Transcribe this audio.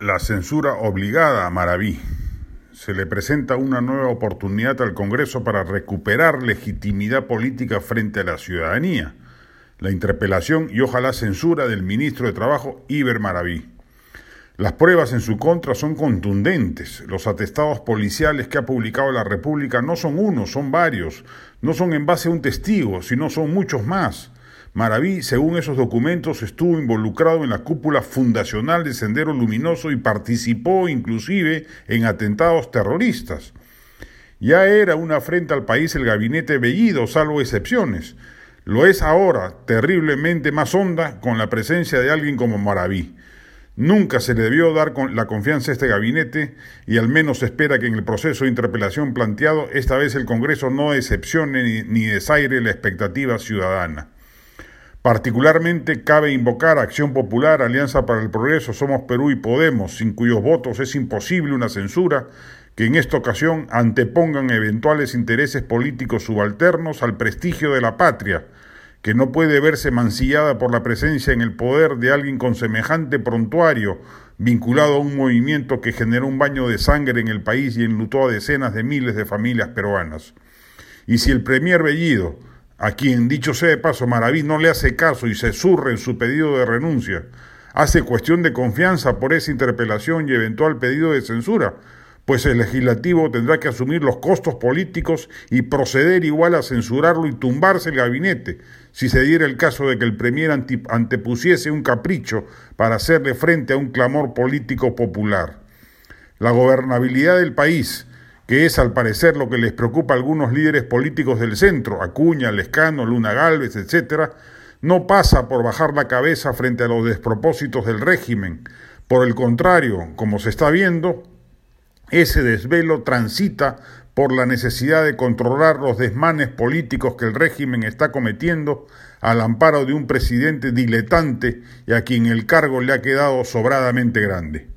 La censura obligada a Maraví. Se le presenta una nueva oportunidad al Congreso para recuperar legitimidad política frente a la ciudadanía. La interpelación y ojalá censura del ministro de Trabajo, Iber Maraví. Las pruebas en su contra son contundentes. Los atestados policiales que ha publicado la República no son uno, son varios. No son en base a un testigo, sino son muchos más. Maraví, según esos documentos, estuvo involucrado en la cúpula fundacional de Sendero Luminoso y participó inclusive en atentados terroristas. Ya era una afrenta al país el gabinete Bellido, salvo excepciones. Lo es ahora, terriblemente más honda, con la presencia de alguien como Maraví. Nunca se le debió dar la confianza a este gabinete y al menos se espera que en el proceso de interpelación planteado esta vez el Congreso no decepcione ni, ni desaire la expectativa ciudadana. Particularmente cabe invocar Acción Popular, Alianza para el Progreso, Somos Perú y Podemos, sin cuyos votos es imposible una censura que en esta ocasión antepongan eventuales intereses políticos subalternos al prestigio de la patria, que no puede verse mancillada por la presencia en el poder de alguien con semejante prontuario, vinculado a un movimiento que generó un baño de sangre en el país y enlutó a decenas de miles de familias peruanas. Y si el Premier Bellido, a quien, dicho sea de paso, Maraví no le hace caso y se surre en su pedido de renuncia, hace cuestión de confianza por esa interpelación y eventual pedido de censura, pues el legislativo tendrá que asumir los costos políticos y proceder igual a censurarlo y tumbarse el gabinete, si se diera el caso de que el Premier antepusiese un capricho para hacerle frente a un clamor político popular. La gobernabilidad del país, que es al parecer lo que les preocupa a algunos líderes políticos del centro, Acuña, Lescano, Luna Galvez, etc., no pasa por bajar la cabeza frente a los despropósitos del régimen. Por el contrario, como se está viendo, ese desvelo transita por la necesidad de controlar los desmanes políticos que el régimen está cometiendo al amparo de un presidente diletante y a quien el cargo le ha quedado sobradamente grande.